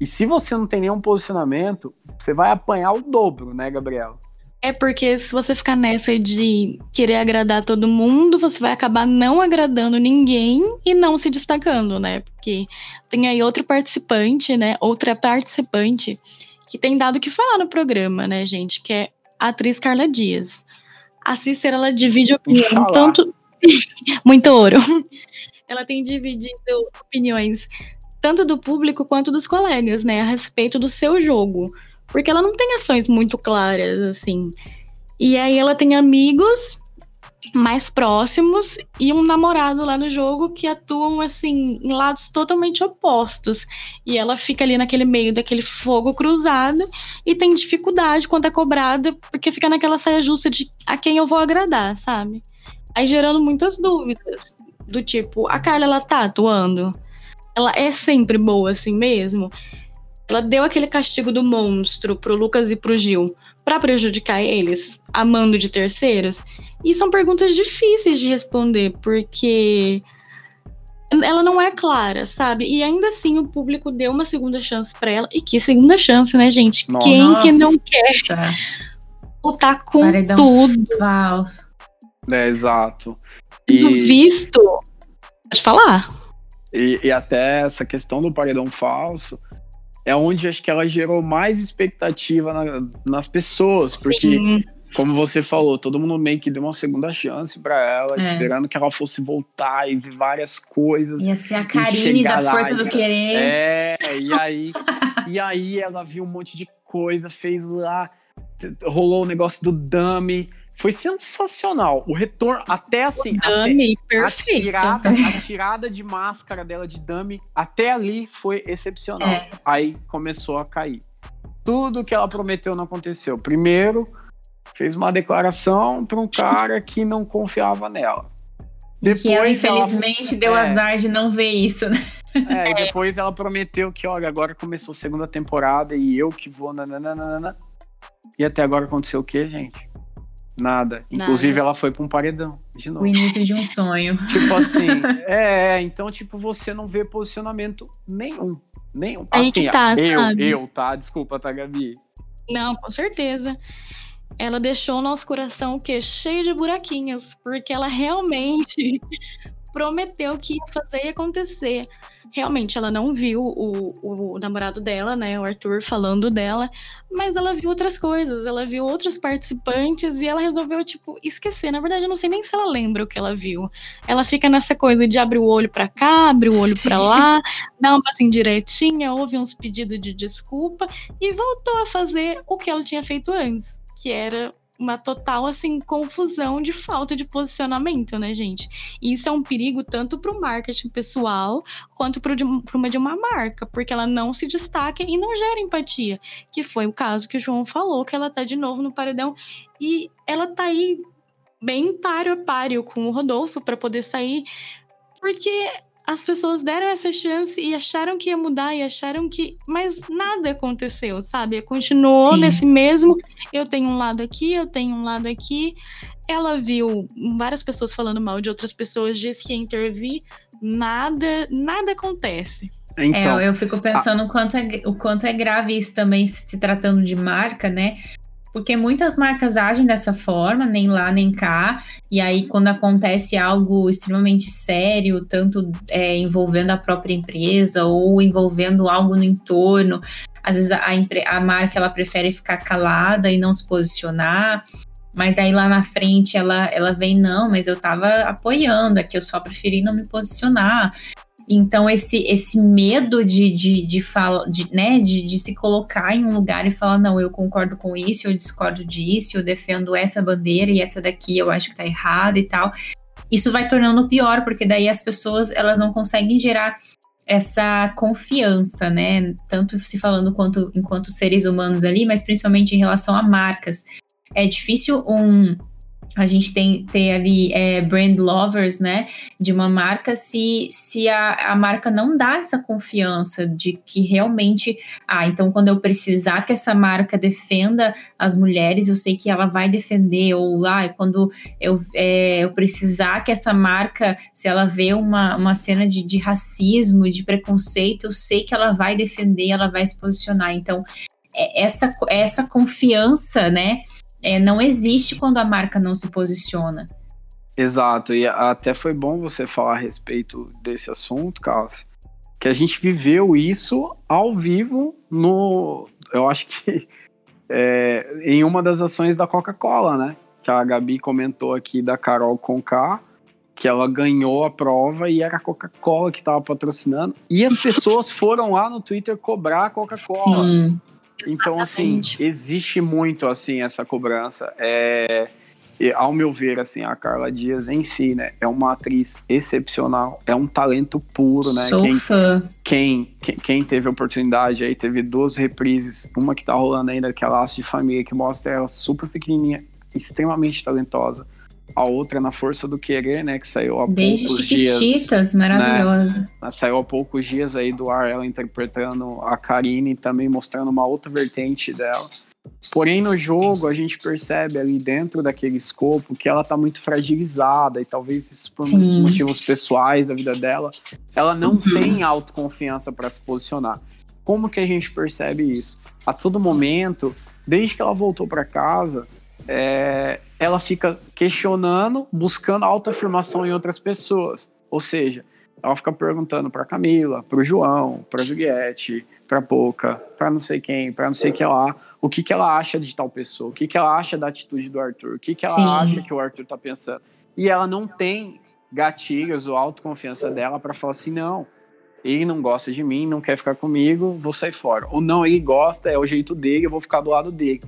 E se você não tem nenhum posicionamento, você vai apanhar o dobro, né, Gabriela? É porque se você ficar nessa de querer agradar todo mundo, você vai acabar não agradando ninguém e não se destacando, né? Porque tem aí outro participante, né? Outra participante que tem dado o que falar no programa, né, gente? Que é a atriz Carla Dias. A Cícera, ela divide opinião tanto. Muito ouro. ela tem dividido opiniões tanto do público quanto dos colegas, né, a respeito do seu jogo. Porque ela não tem ações muito claras, assim. E aí ela tem amigos mais próximos e um namorado lá no jogo que atuam assim em lados totalmente opostos. E ela fica ali naquele meio daquele fogo cruzado e tem dificuldade quando é cobrada, porque fica naquela saia justa de a quem eu vou agradar, sabe? Aí gerando muitas dúvidas, do tipo, a Carla ela tá atuando? Ela é sempre boa assim mesmo? Ela deu aquele castigo do monstro pro Lucas e pro Gil para prejudicar eles, amando de terceiros? E são perguntas difíceis de responder, porque ela não é clara, sabe? E ainda assim o público deu uma segunda chance para ela. E que segunda chance, né, gente? Nossa. Quem que não quer lutar com Paredão tudo? Falso. É, exato. E... Do visto. Pode falar. E, e até essa questão do paredão falso é onde acho que ela gerou mais expectativa na, nas pessoas, Sim. porque como você falou, todo mundo meio que deu uma segunda chance para ela, é. esperando que ela fosse voltar e ver várias coisas. Ia ser a Karine da lá, força do querer. É, e aí, e aí ela viu um monte de coisa, fez lá, rolou o negócio do dummy. Foi sensacional. O retorno, até assim. Dummy, perfeito. A tirada, a tirada de máscara dela de dummy, até ali foi excepcional. É. Aí começou a cair. Tudo que ela prometeu não aconteceu. Primeiro, fez uma declaração para um cara que não confiava nela. Depois que ela, infelizmente, ela... deu é. azar de não ver isso, né? É, e depois ela prometeu que, olha, agora começou a segunda temporada e eu que vou. Nananana. E até agora aconteceu o quê, gente? Nada. Inclusive, Nada. ela foi para um paredão. De novo. O início de um sonho. Tipo assim, é, então, tipo, você não vê posicionamento nenhum. Nenhum. Aí assim, que tá, eu, sabe? eu, tá? Desculpa, tá, Gabi? Não, com certeza ela deixou o nosso coração o quê? cheio de buraquinhos, porque ela realmente prometeu que ia fazer e acontecer. Realmente, ela não viu o, o, namorado dela, né, o Arthur, falando dela, mas ela viu outras coisas, ela viu outros participantes e ela resolveu, tipo, esquecer. Na verdade, eu não sei nem se ela lembra o que ela viu. Ela fica nessa coisa de abrir o olho para cá, abrir o olho para lá, dá uma assim direitinha, ouve uns pedidos de desculpa e voltou a fazer o que ela tinha feito antes que era uma total assim confusão de falta de posicionamento, né, gente? E isso é um perigo tanto para o marketing pessoal quanto para uma de uma marca, porque ela não se destaca e não gera empatia, que foi o caso que o João falou, que ela tá de novo no paredão e ela tá aí bem páreo a páreo com o Rodolfo para poder sair, porque as pessoas deram essa chance e acharam que ia mudar e acharam que. Mas nada aconteceu, sabe? Continuou Sim. nesse mesmo. Eu tenho um lado aqui, eu tenho um lado aqui. Ela viu várias pessoas falando mal de outras pessoas, disse que ia intervir. Nada, nada acontece. Então, é, eu fico pensando a... o, quanto é, o quanto é grave isso também se tratando de marca, né? Porque muitas marcas agem dessa forma, nem lá nem cá, e aí quando acontece algo extremamente sério, tanto é, envolvendo a própria empresa ou envolvendo algo no entorno, às vezes a, a marca ela prefere ficar calada e não se posicionar, mas aí lá na frente ela, ela vem, não, mas eu tava apoiando, que eu só preferi não me posicionar. Então, esse, esse medo de, de, de, fala, de, né, de, de se colocar em um lugar e falar, não, eu concordo com isso, eu discordo disso, eu defendo essa bandeira e essa daqui eu acho que tá errada e tal. Isso vai tornando pior, porque daí as pessoas elas não conseguem gerar essa confiança, né? Tanto se falando quanto enquanto seres humanos ali, mas principalmente em relação a marcas. É difícil um, a gente tem ter ali é, brand lovers, né, de uma marca, se, se a, a marca não dá essa confiança de que realmente, ah, então quando eu precisar que essa marca defenda as mulheres, eu sei que ela vai defender, ou ah, quando eu, é, eu precisar que essa marca, se ela vê uma, uma cena de, de racismo, de preconceito, eu sei que ela vai defender, ela vai se posicionar. Então, é, essa, essa confiança, né, é, não existe quando a marca não se posiciona. Exato, e até foi bom você falar a respeito desse assunto, Carlos, que a gente viveu isso ao vivo no eu acho que é, em uma das ações da Coca-Cola, né? Que a Gabi comentou aqui da Carol Conká, que ela ganhou a prova e era a Coca-Cola que estava patrocinando. E as pessoas foram lá no Twitter cobrar a Coca-Cola. Sim. Então, assim, existe muito, assim, essa cobrança. É, ao meu ver, assim, a Carla Dias em si, né, é uma atriz excepcional, é um talento puro, né? Sou Quem, fã. quem, quem, quem teve a oportunidade aí, teve duas reprises, uma que tá rolando ainda, que é Laço de Família, que mostra ela super pequenininha, extremamente talentosa. A outra na Força do Querer, né, que saiu há Desde poucos dias. Chiquititas, maravilhosa. Ela Saiu há poucos dias aí do ar, ela interpretando a Karine, também mostrando uma outra vertente dela. Porém, no jogo, a gente percebe ali dentro daquele escopo que ela tá muito fragilizada e talvez isso por muitos motivos pessoais da vida dela, ela não Uhum. tem autoconfiança para se posicionar. Como que a gente percebe isso? A todo momento, desde que ela voltou para casa, é, ela fica questionando, buscando autoafirmação em outras pessoas. Ou seja, ela fica perguntando para Camila, para o João, para Juliette, para Boca, para não sei quem, para não sei que lá, o que, que ela acha de tal pessoa, o que, que ela acha da atitude do Arthur, o que, que ela Sim. acha que o Arthur tá pensando. E ela não tem gatilhos ou autoconfiança dela para falar assim, não, ele não gosta de mim, não quer ficar comigo, vou sair fora. Ou não, ele gosta, é o jeito dele, eu vou ficar do lado dele.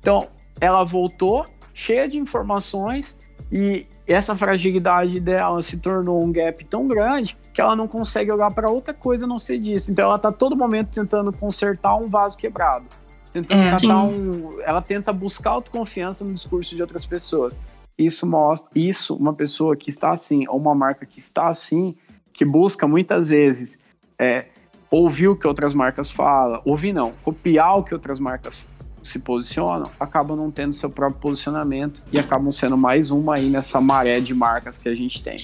Então, ela voltou cheia de informações e essa fragilidade dela se tornou um gap tão grande que ela não consegue olhar para outra coisa a não ser disso. Então, ela tá todo momento tentando consertar um vaso quebrado. Tentando É, catar um, ela tenta buscar autoconfiança no discurso de outras pessoas. Isso mostra, isso, uma pessoa que está assim, ou uma marca que está assim, que busca muitas vezes é, ouvir o que outras marcas falam, ouvir não, copiar o que outras marcas se posicionam, acabam não tendo seu próprio posicionamento e acabam sendo mais uma aí nessa maré de marcas que a gente tem.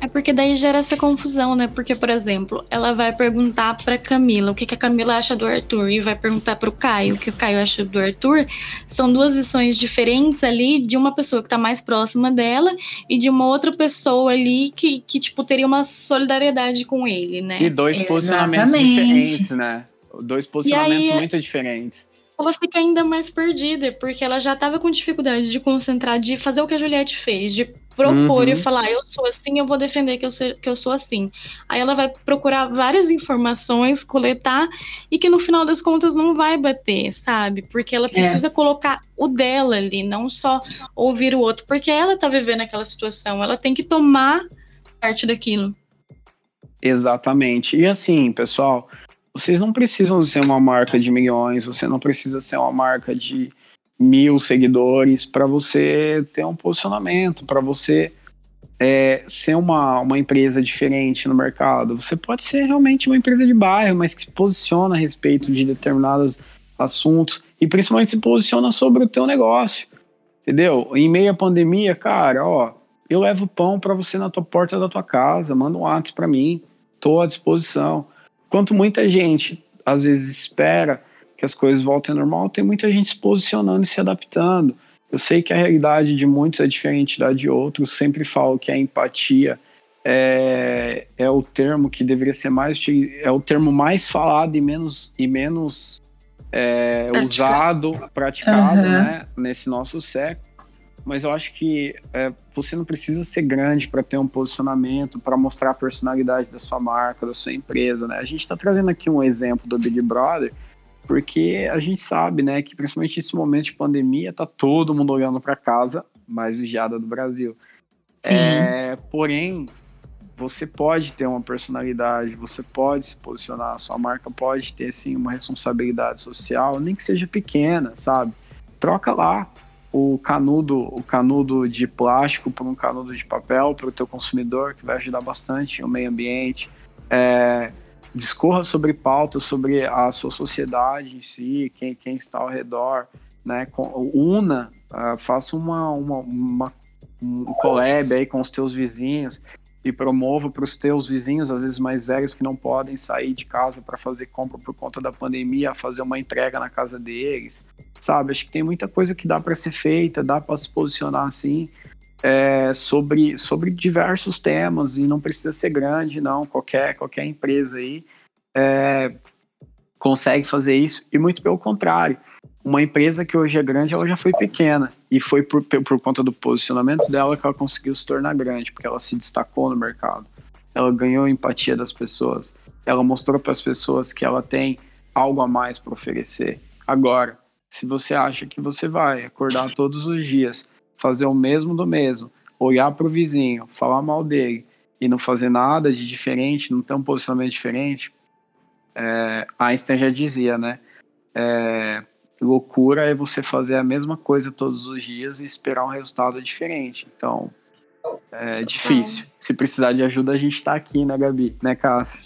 É porque daí gera essa confusão, né? Porque, por exemplo, ela vai perguntar pra Camila o que, que a Camila acha do Arthur e vai perguntar pro Caio o que o Caio acha do Arthur. São duas visões diferentes ali de uma pessoa que tá mais próxima dela e de uma outra pessoa ali que, que tipo, teria uma solidariedade com ele, né? E dois posicionamentos Exatamente. diferentes, né? Dois posicionamentos aí- muito diferentes. Ela fica ainda mais perdida, porque ela já tava com dificuldade de concentrar, de fazer o que a Juliette fez, de propor Uhum. e falar, eu sou assim, eu vou defender que eu, se- que eu sou assim. Aí ela vai procurar várias informações, coletar, e que no final das contas não vai bater, sabe? Porque ela precisa colocar o dela ali, não só ouvir o outro, porque ela tá vivendo aquela situação, ela tem que tomar parte daquilo. Exatamente. E assim, pessoal, vocês não precisam ser uma marca de milhões, você não precisa ser uma marca de mil seguidores para você ter um posicionamento, para você é, ser uma, uma empresa diferente no mercado. Você pode ser realmente uma empresa de bairro, mas que se posiciona a respeito de determinados assuntos e principalmente se posiciona sobre o teu negócio. Entendeu? Em meio à pandemia, cara, ó, eu levo pão para você na tua porta da tua casa, manda um WhatsApp para mim, tô à disposição. Enquanto muita gente às vezes espera que as coisas voltem ao normal, tem muita gente se posicionando e se adaptando. Eu sei que a realidade de muitos é diferente da de outros, sempre falo que a empatia é, é o termo que deveria ser mais é o termo mais falado e menos e menos é, usado, praticado, Aham. né, nesse nosso século. Mas eu acho que é, você não precisa ser grande para ter um posicionamento, para mostrar a personalidade da sua marca, da sua empresa, né? A gente está trazendo aqui um exemplo do Big Brother, porque a gente sabe, né, que principalmente nesse momento de pandemia, tá todo mundo olhando para casa mais vigiada do Brasil. Sim. É, porém, você pode ter uma personalidade, você pode se posicionar, a sua marca pode ter sim uma responsabilidade social, nem que seja pequena, sabe? Troca lá o canudo, o canudo de plástico por um canudo de papel para o teu consumidor, que vai ajudar bastante o meio ambiente. É, discorra sobre pautas, sobre a sua sociedade em si, quem, quem está ao redor, né? Una, ah, faça uma, uma, uma um collab aí com os teus vizinhos e promova para os teus vizinhos, às vezes mais velhos, que não podem sair de casa para fazer compra por conta da pandemia, fazer uma entrega na casa deles, sabe? Acho que tem muita coisa que dá para ser feita, dá para se posicionar assim é, sobre, sobre diversos temas e não precisa ser grande, não. Qualquer, qualquer empresa aí é, consegue fazer isso, e muito pelo contrário. Uma empresa que hoje é grande, ela já foi pequena, e foi por, por conta do posicionamento dela que ela conseguiu se tornar grande, porque ela se destacou no mercado. Ela ganhou a empatia das pessoas, ela mostrou para as pessoas que ela tem algo a mais para oferecer. Agora, se você acha que você vai acordar todos os dias, fazer o mesmo do mesmo, olhar para o vizinho, falar mal dele e não fazer nada de diferente, não ter um posicionamento diferente, é, Einstein já dizia, né? É, loucura é você fazer a mesma coisa todos os dias e esperar um resultado diferente. Então, é difícil. Se precisar de ajuda, a gente está aqui, né, Gabi? Né, Cássia?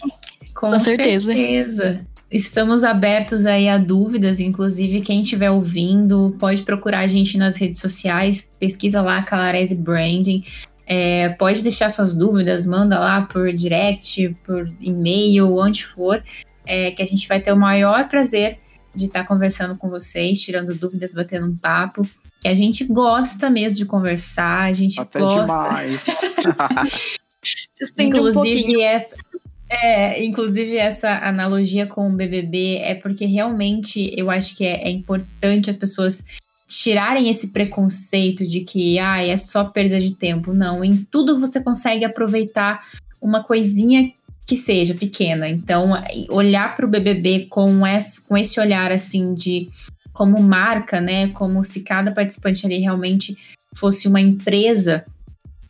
Com, Com certeza. certeza. Estamos abertos aí a dúvidas, inclusive quem estiver ouvindo pode procurar a gente nas redes sociais, pesquisa lá Calarese Branding, é, pode deixar suas dúvidas, manda lá por direct, por e-mail, onde for, é, que a gente vai ter o maior prazer de estar conversando com vocês, tirando dúvidas, batendo um papo, que a gente gosta mesmo de conversar, a gente Até gosta. Demais. Inclusive, um essa, é, inclusive essa analogia com o BBB é porque realmente eu acho que é, é importante as pessoas tirarem esse preconceito de que ah, é só perda de tempo. Não, em tudo você consegue aproveitar uma coisinha que seja pequena. Então, olhar para o BBB com esse, com esse olhar assim de como marca, né? Como se cada participante ali realmente fosse uma empresa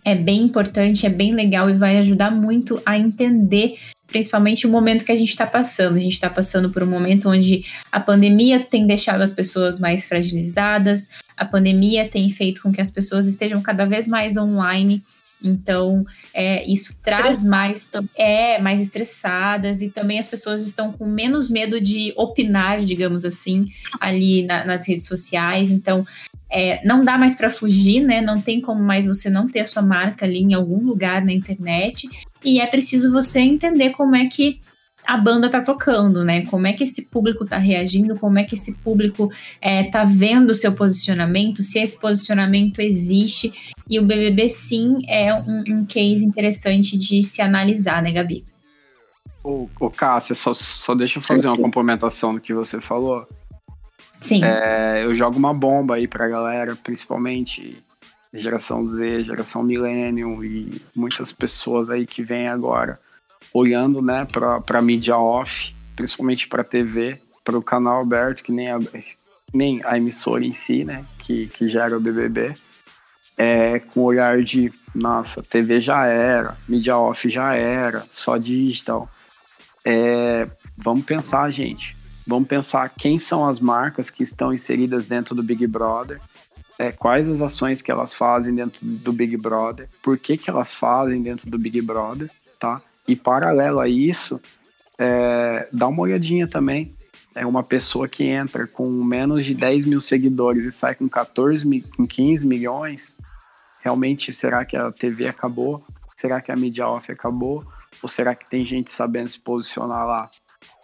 é bem importante, é bem legal e vai ajudar muito a entender principalmente o momento que a gente está passando. A gente está passando por um momento onde a pandemia tem deixado as pessoas mais fragilizadas, a pandemia tem feito com que as pessoas estejam cada vez mais online. Então, é, isso traz mais, é, mais estressadas e também as pessoas estão com menos medo de opinar, digamos assim, ali na, nas redes sociais. Então, é, não dá mais para fugir, né? Não tem como mais você não ter a sua marca ali em algum lugar na internet. E é preciso você entender como é que a banda tá tocando, né? Como é que esse público tá reagindo, como é que esse público é, tá vendo o seu posicionamento, se esse posicionamento existe. E o BBB, sim, é um, um case interessante de se analisar, né, Gabi? Ô, ô Cássia, só, só deixa eu fazer uma complementação do que você falou. Sim. É, eu jogo uma bomba aí pra galera, principalmente geração Z, geração Millennium e muitas pessoas aí que vêm agora olhando, né, pra, pra mídia off, principalmente pra TV, para o canal aberto, que nem a, nem a emissora em si, né, que, que gera o BBB, é, com o olhar de, nossa, TV já era, mídia off já era, só digital. É, vamos pensar, gente, Vamos pensar quem são as marcas que estão inseridas dentro do Big Brother, é, quais as ações que elas fazem dentro do Big Brother, por que, que elas fazem dentro do Big Brother, tá? E paralelo a isso, é, dá uma olhadinha também. É uma pessoa que entra com menos de 10 mil seguidores e sai com 14, com 15 milhões. Realmente, será que a TV acabou? Será que a mídia off acabou? Ou será que tem gente sabendo se posicionar lá?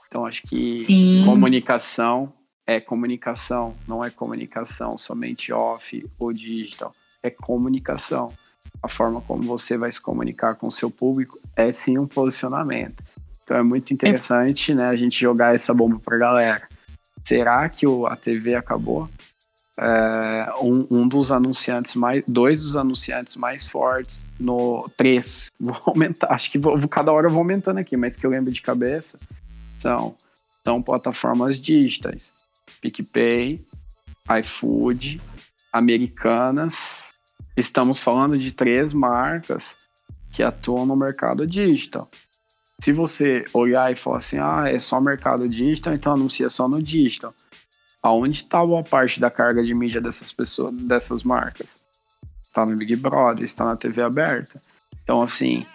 Então, acho que Sim. comunicação é comunicação, não é comunicação somente off ou digital, é comunicação. A forma como você vai se comunicar com o seu público é sim um posicionamento. Então é muito interessante, é. né, a gente jogar essa bomba para galera. Será que o, a TV acabou? É, um, um, dos anunciantes mais, dois dos anunciantes mais fortes no três, vou aumentar, acho que vou, cada hora eu vou aumentando aqui, mas que eu lembro de cabeça, são, são plataformas digitais. PicPay, iFood, Americanas. Estamos falando de três marcas que atuam no mercado digital. Se você olhar e falar assim, ah, é só mercado digital, então anuncia só no digital. Aonde está boa parte da carga de mídia dessas pessoas, dessas marcas? Está no Big Brother, está na TV aberta. Então, assim,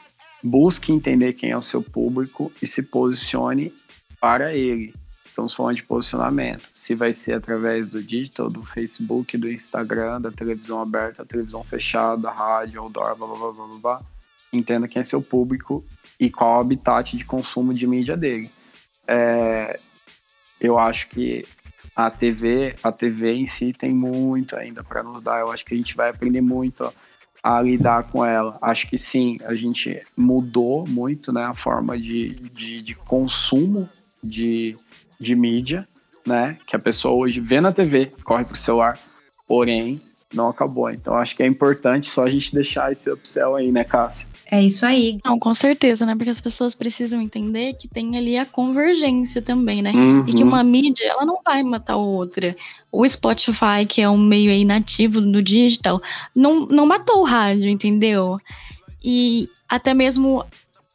busque entender quem é o seu público e se posicione para ele. Estamos falando de posicionamento. Se vai ser através do digital, do Facebook, do Instagram, da televisão aberta, televisão fechada, da rádio, outdoor, blá, blá, blá, blá, blá. Entenda quem é seu público e qual o habitat de consumo de mídia dele. É, eu acho que a TV, a TV em si tem muito ainda para nos dar. Eu acho que a gente vai aprender muito a lidar com ela. Acho que sim, a gente mudou muito né, a forma de, de, de consumo de, de mídia, né? Que a pessoa hoje vê na TV, corre pro celular, porém não acabou. Então acho que é importante só a gente deixar esse upsell aí, né, Cássia? É isso aí. Não, com certeza, né? Porque as pessoas precisam entender que tem ali a convergência também, né? Uhum. E que uma mídia, ela não vai matar outra. O Spotify, que é um meio aí nativo do digital, não, não matou o rádio, entendeu? E até mesmo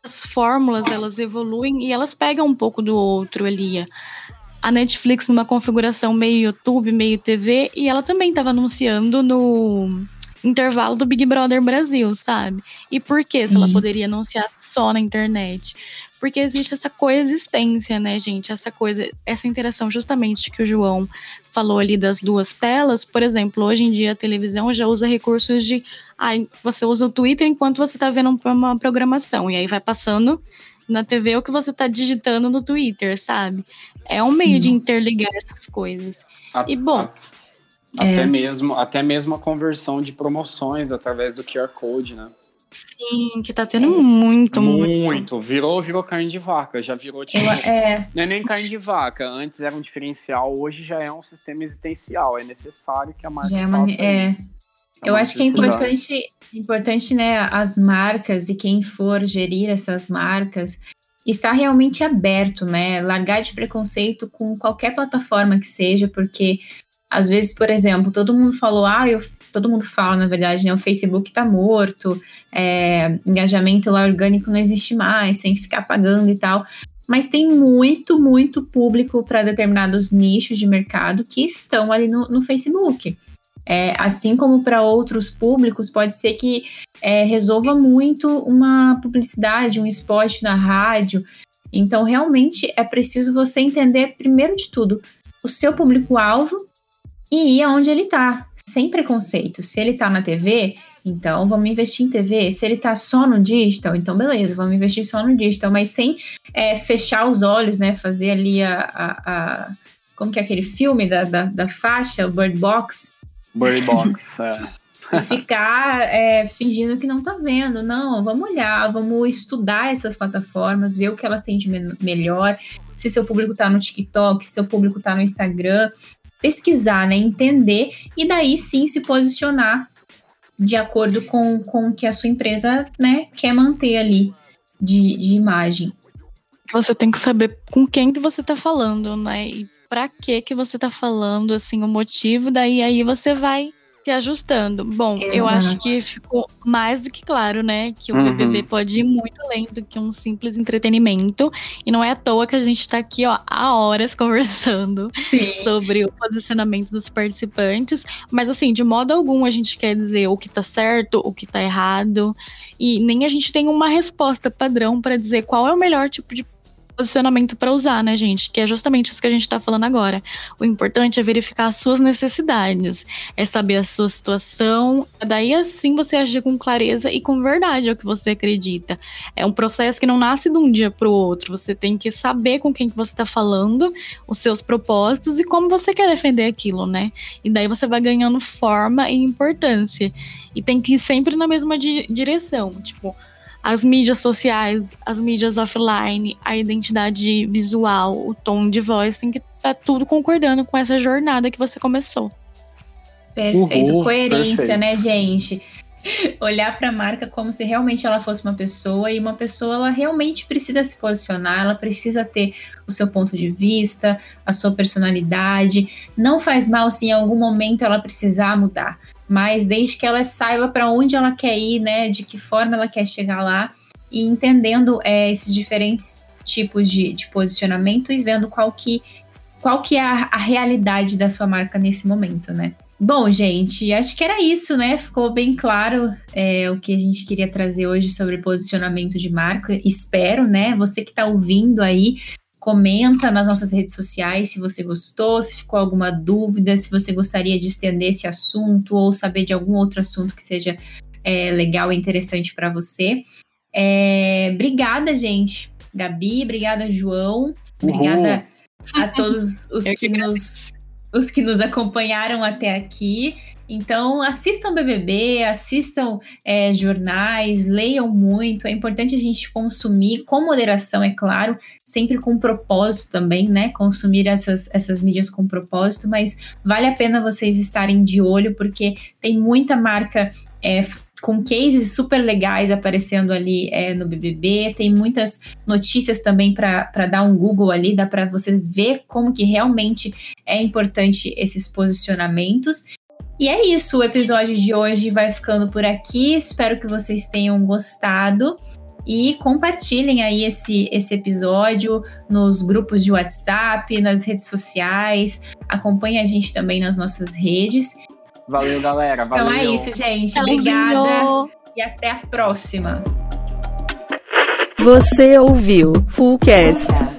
as fórmulas, elas evoluem e elas pegam um pouco do outro ali. A Netflix numa configuração meio YouTube, meio TV, e ela também estava anunciando no intervalo do Big Brother Brasil, sabe? E por que se ela poderia anunciar só na internet? Porque existe essa coexistência, né, gente? Essa coisa, essa interação justamente que o João falou ali das duas telas. Por exemplo, hoje em dia a televisão já usa recursos de. Ah, você usa o Twitter enquanto você tá vendo um- uma programação. E aí vai passando na TV o que você tá digitando no Twitter, sabe? É um meio Sim. de interligar essas coisas. E, bom, até É. mesmo até mesmo a conversão de promoções através do QR Code, né? Sim, que tá tendo muito, muito. Muito. Virou, virou carne de vaca. Já virou tipo. Eu- é, Não é nem carne de vaca. Antes era um diferencial, hoje já é um sistema existencial. É necessário que a marca Já é uma- faça é. isso. eu uma acho que é importante, importante, né, as marcas e quem for gerir essas marcas estar realmente aberto, né? Largar de preconceito com qualquer plataforma que seja, porque às vezes, por exemplo, todo mundo falou, ah, eu, todo mundo fala, na verdade, né? O Facebook tá morto, é, engajamento lá orgânico não existe mais, tem que ficar pagando e tal. Mas tem muito, muito público para determinados nichos de mercado que estão ali no, no Facebook. É, assim como para outros públicos, pode ser que é, resolva muito uma publicidade, um spot na rádio. Então, realmente é preciso você entender, primeiro de tudo, o seu público-alvo e ir aonde ele está, sem preconceito. Se ele está na TV, então vamos investir em TV. Se ele está só no digital, então beleza, vamos investir só no digital, mas sem é, fechar os olhos, né? Fazer ali a. a- a- como que é aquele filme da, da, da faixa, o Bird Box, Bird Box. é. e ficar é, fingindo que não tá vendo. Não, vamos olhar, vamos estudar essas plataformas, ver o que elas têm de me- melhor, se seu público tá no TikTok, se seu público tá no Instagram, pesquisar, né, entender e daí sim se posicionar de acordo com, com o que a sua empresa, né, quer manter ali de, de imagem. Você tem que saber com quem que você tá falando, né? E pra que que você tá falando, assim, o motivo, daí aí você vai se ajustando. Bom, eu Exato. acho que ficou mais do que claro, né? Que o Uhum. BBB pode ir muito além do que um simples entretenimento. E não é à toa que a gente tá aqui, ó, há horas conversando Sim. sobre o posicionamento dos participantes, mas assim, de modo algum a gente quer dizer o que tá certo, o que tá errado, e nem a gente tem uma resposta padrão pra dizer qual é o melhor tipo de posicionamento pra usar, né, gente? Que é justamente isso que a gente tá falando agora. O importante é verificar as suas necessidades, é saber a sua situação, daí assim você agir com clareza e com verdade é o que você acredita. É um processo que não nasce de um dia pro outro, você tem que saber com quem que você tá falando, os seus propósitos e como você quer defender aquilo, né? E daí você vai ganhando forma e importância. E tem que ir sempre na mesma di- direção, tipo, as mídias sociais, as mídias offline, a identidade visual, o tom de voz, tem que estar tudo concordando com essa jornada que você começou. Perfeito. Uhul, Coerência, perfeito. né, gente? Olhar para a marca como se realmente ela fosse uma pessoa e uma pessoa ela realmente precisa se posicionar, ela precisa ter o seu ponto de vista, a sua personalidade. Não faz mal se em algum momento ela precisar mudar, mas desde que ela saiba para onde ela quer ir, né, de que forma ela quer chegar lá e entendendo é, esses diferentes tipos de, de posicionamento e vendo qual que qual que é a, a realidade da sua marca nesse momento, né? Bom, gente, acho que era isso, né? Ficou bem claro é, o que a gente queria trazer hoje sobre posicionamento de marca. Espero, né? Você que está ouvindo aí, comenta nas nossas redes sociais se você gostou, se ficou alguma dúvida, se você gostaria de estender esse assunto ou saber de algum outro assunto que seja é, legal e interessante para você. É, obrigada, gente. Gabi, obrigada, João. Obrigada a todos os que nos os que nos acompanharam até aqui. Então, assistam BBB, assistam é, jornais, leiam muito. É importante a gente consumir com moderação, é claro, sempre com propósito também, né? Consumir essas, essas mídias com propósito, mas vale a pena vocês estarem de olho, porque tem muita marca é, com cases super legais aparecendo ali é, no BBB. Tem muitas notícias também para dar um Google ali, dá para você ver como que realmente é importante esses posicionamentos. E é isso, o episódio de hoje vai ficando por aqui. Espero que vocês tenham gostado. E compartilhem aí esse, esse episódio nos grupos de WhatsApp, nas redes sociais. Acompanhe a gente também nas nossas redes. Valeu, galera. Valeu. Então é isso, gente. Obrigada. E até a próxima. Você ouviu Fullcast.